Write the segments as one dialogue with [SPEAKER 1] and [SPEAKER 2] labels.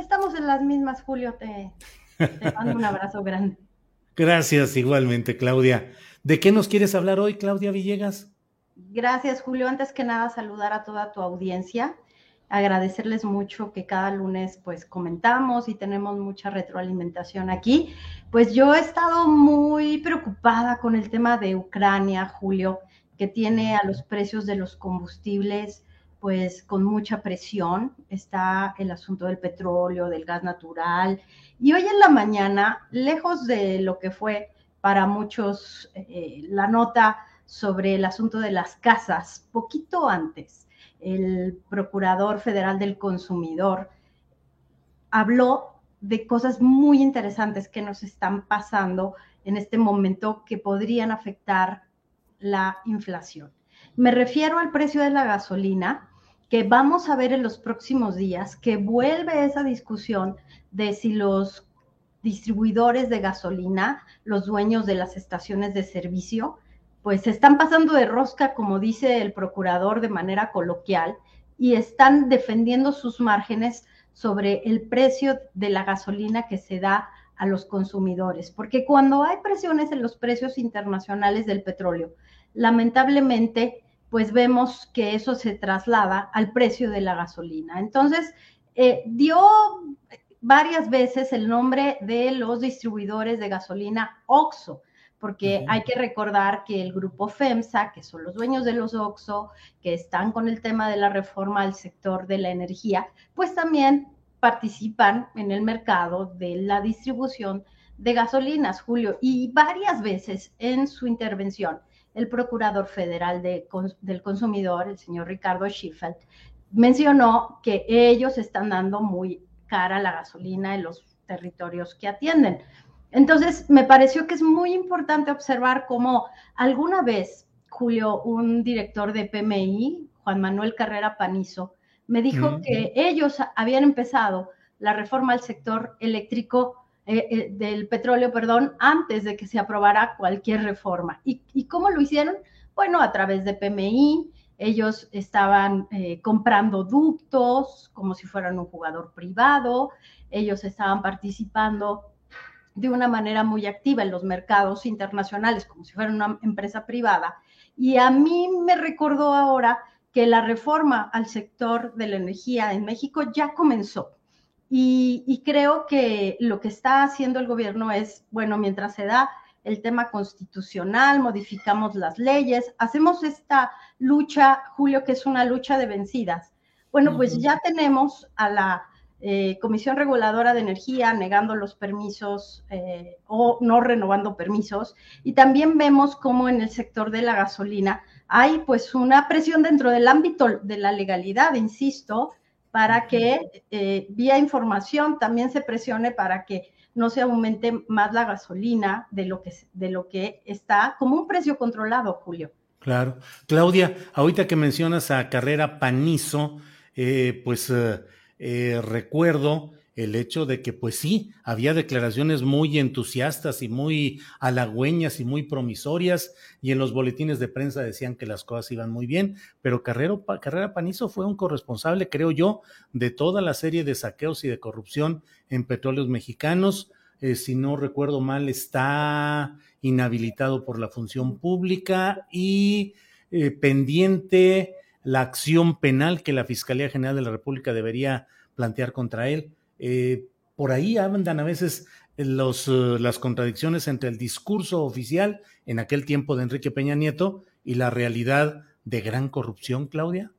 [SPEAKER 1] Estamos en las mismas, Julio. Te, te mando un abrazo grande.
[SPEAKER 2] Gracias, igualmente, Claudia. ¿De qué nos quieres hablar hoy, Claudia Villegas?
[SPEAKER 1] Gracias, Julio. Antes que nada, saludar a toda tu audiencia, agradecerles mucho que cada lunes pues comentamos y tenemos mucha retroalimentación aquí. Pues yo he estado muy preocupada con el tema de Ucrania, Julio, que tiene a los precios de los combustibles pues con mucha presión. Está el asunto del petróleo, del gas natural. Y hoy en la mañana, lejos de lo que fue para muchos eh, la nota sobre el asunto de las casas, poquito antes, el Procurador Federal del Consumidor habló de cosas muy interesantes que nos están pasando en este momento que podrían afectar la inflación. Me refiero al precio de la gasolina, que vamos a ver en los próximos días, que vuelve esa discusión de si los distribuidores de gasolina, los dueños de las estaciones de servicio, pues están pasando de rosca, como dice el procurador de manera coloquial, y están defendiendo sus márgenes sobre el precio de la gasolina que se da a los consumidores. Porque cuando hay presiones en los precios internacionales del petróleo, lamentablemente pues vemos que eso se traslada al precio de la gasolina. Entonces, eh, dio varias veces el nombre de los distribuidores de gasolina OXO, porque hay que recordar que el grupo FEMSA, que son los dueños de los OXO, que están con el tema de la reforma al sector de la energía, pues también participan en el mercado de la distribución de gasolinas, Julio, y varias veces en su intervención el Procurador Federal del Consumidor, el señor Ricardo Schiffeld, mencionó que ellos están dando muy cara la gasolina en los territorios que atienden. Entonces, me pareció que es muy importante observar cómo alguna vez, Julio, un director de PMI, Juan Manuel Carrera Panizo, me dijo que ellos habían empezado la reforma al sector eléctrico eh, eh, del petróleo, perdón, antes de que se aprobara cualquier reforma. ¿Y, cómo lo hicieron? Bueno, a través de PMI, ellos estaban eh, comprando ductos como si fueran un jugador privado, ellos estaban participando de una manera muy activa en los mercados internacionales como si fueran una empresa privada. Y a mí me recordó ahora que la reforma al sector de la energía en México ya comenzó. Y, creo que lo que está haciendo el gobierno es, bueno, mientras se da el tema constitucional, modificamos las leyes, hacemos esta lucha, Julio, que es una lucha de vencidas. Bueno, pues ya tenemos a la eh, Comisión Reguladora de Energía negando los permisos eh, o no renovando permisos. Y también vemos cómo en el sector de la gasolina hay pues una presión dentro del ámbito de la legalidad, insisto, para que eh, vía información también se presione para que no se aumente más la gasolina de lo que, de lo que está como un precio controlado, Julio.
[SPEAKER 2] Claro. Claudia, ahorita que mencionas a Carrera Panizo, eh, pues eh, recuerdo el hecho de que, pues sí, había declaraciones muy entusiastas y muy halagüeñas y muy promisorias, y en los boletines de prensa decían que las cosas iban muy bien, pero Carrera Panizo fue un corresponsable, creo yo, de toda la serie de saqueos y de corrupción en petróleos mexicanos. Eh, si no recuerdo mal, está inhabilitado por la función pública y eh, pendiente la acción penal que la Fiscalía General de la República debería plantear contra él. Eh, por ahí andan a veces eh, las contradicciones entre el discurso oficial en aquel tiempo de Enrique Peña Nieto y la realidad de gran corrupción, Claudia.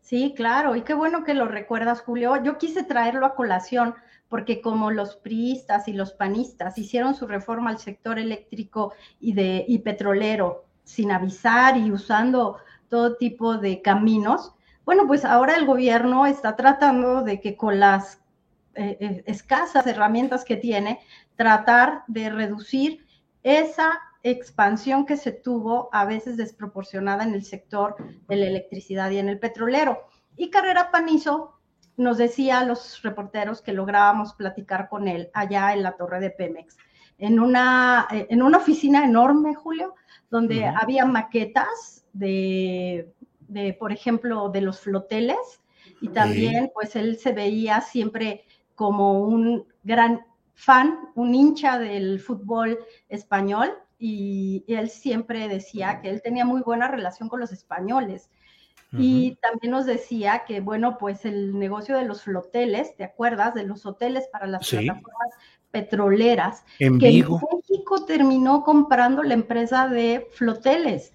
[SPEAKER 1] Sí, claro, y qué bueno que lo recuerdas, Julio. Yo quise traerlo a colación porque como los priistas y los panistas hicieron su reforma al sector eléctrico y, y petrolero sin avisar y usando todo tipo de caminos, bueno, pues ahora el gobierno está tratando de que con las eh, eh, escasas herramientas que tiene, tratar de reducir esa expansión que se tuvo a veces desproporcionada en el sector de la electricidad y en el petrolero. Y Carrera Panizo nos decía a los reporteros que lográbamos platicar con él allá en la torre de Pemex, en una, eh, en una oficina enorme, Julio, donde había maquetas de, de, por ejemplo, de los floteles, y también, pues él se veía siempre como un gran fan, un hincha del fútbol español y, él siempre decía que él tenía muy buena relación con los españoles. Y también nos decía que, bueno, pues el negocio de los floteles, ¿te acuerdas? De los hoteles para las plataformas petroleras,
[SPEAKER 2] en
[SPEAKER 1] que México terminó comprando la empresa de floteles.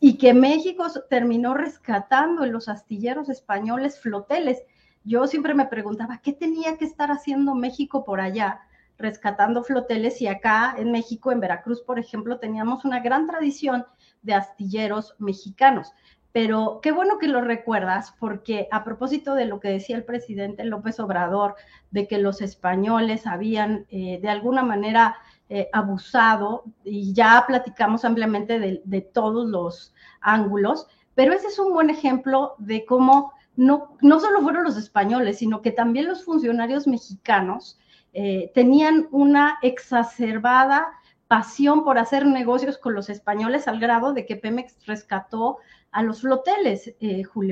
[SPEAKER 1] Y que México terminó rescatando en los astilleros españoles floteles yo siempre me preguntaba, ¿qué tenía que estar haciendo México por allá? rescatando floteles y acá en México, en Veracruz, por ejemplo, teníamos una gran tradición de astilleros mexicanos. Pero qué bueno que lo recuerdas, porque a propósito de lo que decía el presidente López Obrador, de que los españoles habían eh, de alguna manera eh, abusado, y ya platicamos ampliamente de todos los ángulos, pero ese es un buen ejemplo de cómo no, solo fueron los españoles, sino que también los funcionarios mexicanos eh, tenían una exacerbada pasión por hacer negocios con los españoles al grado de que Pemex rescató a los floteles, eh, Julio.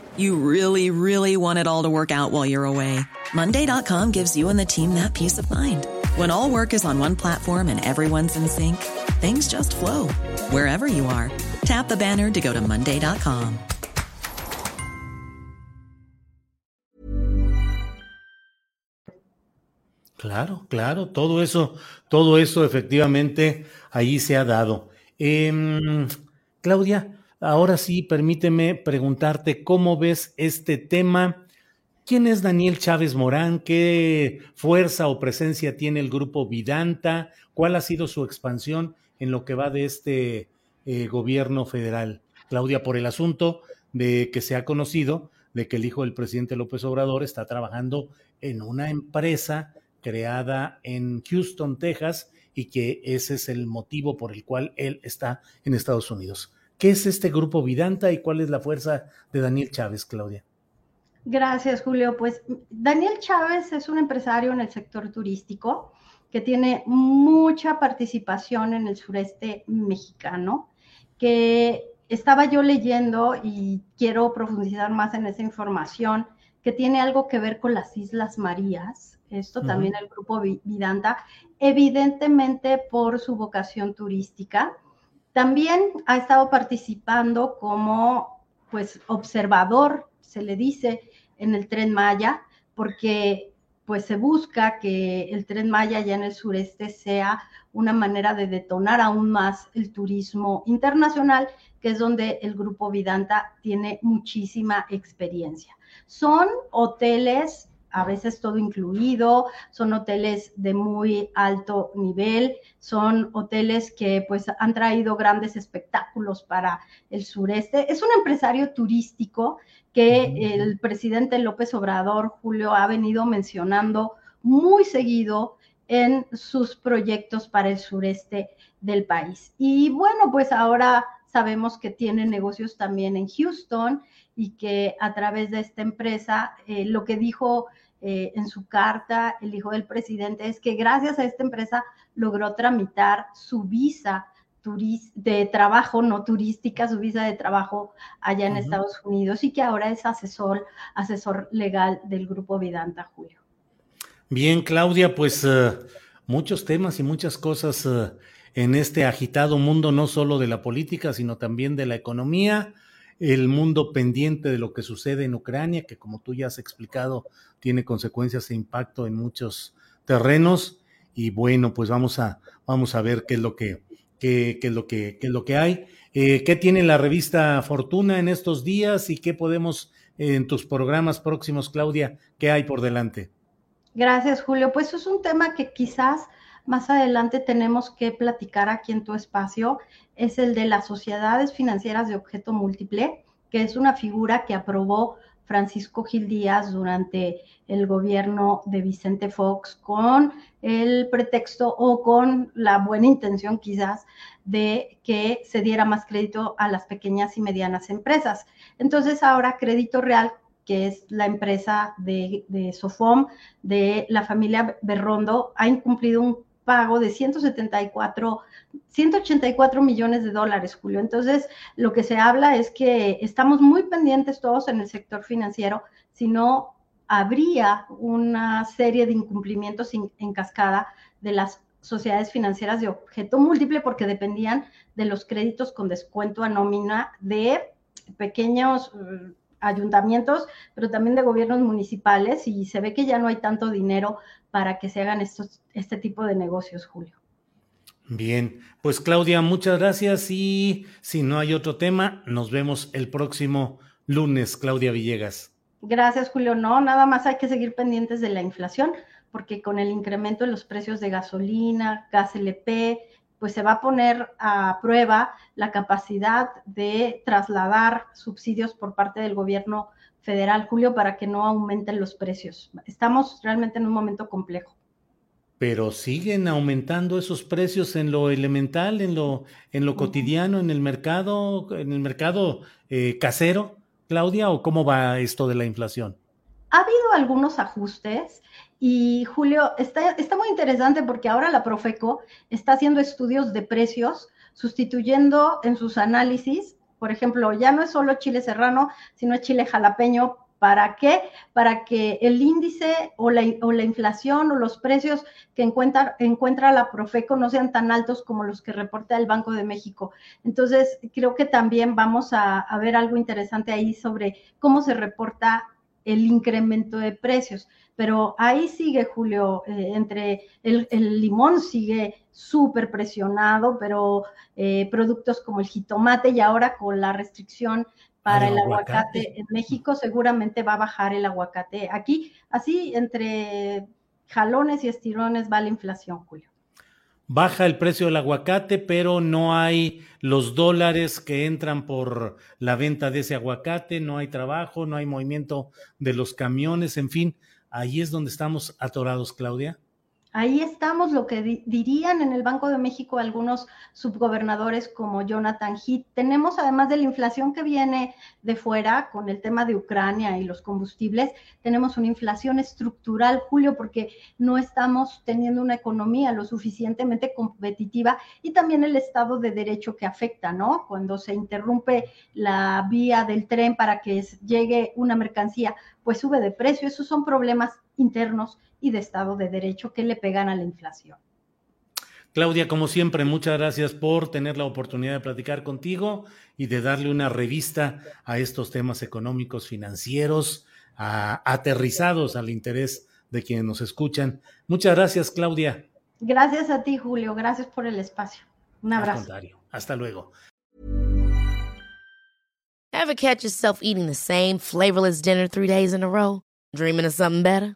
[SPEAKER 3] You really, really want it all to work out while you're away. Monday.com gives you and the team that peace of mind. When all work is on one platform and everyone's in sync, things just flow wherever you are. Tap the banner to go to Monday.com.
[SPEAKER 2] Claro, claro, todo eso, todo eso efectivamente ahí se ha dado. Eh, Claudia, Ahora sí, permíteme preguntarte cómo ves este tema. ¿Quién es Daniel Chávez Morán? ¿Qué fuerza o presencia tiene el grupo Vidanta? ¿Cuál ha sido su expansión en lo que va de este eh, gobierno federal? Claudia, por el asunto de que se ha conocido de que el hijo del presidente López Obrador está trabajando en una empresa creada en Houston, Texas, y que ese es el motivo por el cual él está en Estados Unidos. ¿Qué es este grupo Vidanta y cuál es la fuerza de Daniel Chávez, Claudia?
[SPEAKER 1] Gracias, Julio. Pues Daniel Chávez es un empresario en el sector turístico que tiene mucha participación en el sureste mexicano, que estaba yo leyendo y quiero profundizar más en esa información, que tiene algo que ver con las Islas Marías, esto también el grupo Vidanta, evidentemente por su vocación turística también ha estado participando como pues observador, se le dice, en el tren Maya, porque pues se busca que el tren Maya ya en el sureste sea una manera de detonar aún más el turismo internacional, que es donde el grupo Vidanta tiene muchísima experiencia. Son hoteles a veces todo incluido, son hoteles de muy alto nivel, son hoteles que pues han traído grandes espectáculos para el sureste. Es un empresario turístico que el presidente López Obrador, Julio, ha venido mencionando muy seguido en sus proyectos para el sureste del país. Y bueno, pues ahora sabemos que tiene negocios también en Houston y que a través de esta empresa, eh, lo que dijo eh, en su carta el hijo del presidente es que gracias a esta empresa logró tramitar su visa de trabajo, no turística, su visa de trabajo allá en Estados Unidos y que ahora es asesor, asesor legal del grupo Vidanta Julio.
[SPEAKER 2] Bien, Claudia, pues eh, muchos temas y muchas cosas en este agitado mundo, no solo de la política, sino también de la economía el mundo pendiente de lo que sucede en Ucrania, que como tú ya has explicado, tiene consecuencias e impacto en muchos terrenos. Y bueno, pues vamos a, vamos a ver qué es lo que, qué, es lo que, qué es lo que hay. Eh, ¿Qué tiene la revista Fortuna en estos días y qué podemos en tus programas próximos, Claudia, qué hay por delante?
[SPEAKER 1] Gracias, Julio. Pues es un tema que quizás más adelante tenemos que platicar aquí en tu espacio, es el de las sociedades financieras de objeto múltiple, que es una figura que aprobó Francisco Gil Díaz durante el gobierno de Vicente Fox con el pretexto o con la buena intención quizás de que se diera más crédito a las pequeñas y medianas empresas. Entonces ahora Crédito Real que es la empresa de, de Sofom, de la familia Berrondo, ha incumplido un pago de 174, 184 millones de dólares, Julio. Entonces, lo que se habla es que estamos muy pendientes todos en el sector financiero, si no habría una serie de incumplimientos en cascada de las sociedades financieras de objeto múltiple porque dependían de los créditos con descuento a nómina de pequeños ayuntamientos, pero también de gobiernos municipales y se ve que ya no hay tanto dinero para que se hagan estos, este tipo de negocios, Julio.
[SPEAKER 2] Bien, pues Claudia, muchas gracias y si no hay otro tema, nos vemos el próximo lunes, Claudia Villegas.
[SPEAKER 1] Gracias, Julio. No, nada más hay que seguir pendientes de la inflación, porque con el incremento de los precios de gasolina, gas LP, pues se va a poner a prueba la capacidad de trasladar subsidios por parte del gobierno federal, Julio, para que no aumenten los precios. Estamos realmente en un momento complejo.
[SPEAKER 2] Pero siguen aumentando esos precios en lo elemental, en lo, en lo cotidiano, en el mercado, en el mercado eh, casero, Claudia, o cómo va esto de la inflación?
[SPEAKER 1] Ha habido algunos ajustes y Julio, está, está muy interesante porque ahora la Profeco está haciendo estudios de precios, sustituyendo en sus análisis por ejemplo, ya no es solo chile serrano, sino chile jalapeño. ¿Para qué? Para que el índice o la, inflación o los precios que encuentra, encuentra la Profeco no sean tan altos como los que reporta el Banco de México. Entonces, creo que también vamos a, a ver algo interesante ahí sobre cómo se reporta el incremento de precios. Pero ahí sigue, Julio, eh, entre el, limón sigue súper presionado, pero eh, productos como el jitomate y ahora con la restricción para el, aguacate. en México seguramente va a bajar el aguacate. Aquí, así entre jalones y estirones va la inflación, Julio.
[SPEAKER 2] Baja el precio del aguacate, pero no hay los dólares que entran por la venta de ese aguacate, no hay trabajo, no hay movimiento de los camiones, en fin, ahí es donde estamos atorados, Claudia.
[SPEAKER 1] Ahí estamos, lo que dirían en el Banco de México algunos subgobernadores como Jonathan Heath. Tenemos, además de la inflación que viene de fuera con el tema de Ucrania y los combustibles, tenemos una inflación estructural, Julio, porque no estamos teniendo una economía lo suficientemente competitiva y también el Estado de Derecho que afecta, ¿no? Cuando se interrumpe la vía del tren para que llegue una mercancía, pues sube de precio. Esos son problemas internos y de Estado de Derecho que le pegan a la inflación.
[SPEAKER 2] Claudia, como siempre, muchas gracias por tener la oportunidad de platicar contigo y de darle una revista a estos temas económicos, financieros, aterrizados al interés de quienes nos escuchan. Muchas gracias, Claudia.
[SPEAKER 1] Gracias a ti, Julio. Gracias por el espacio. Un abrazo.
[SPEAKER 2] Hasta luego.
[SPEAKER 4] Ever catch yourself eating the same flavorless dinner three days in a row? Dreaming of something better?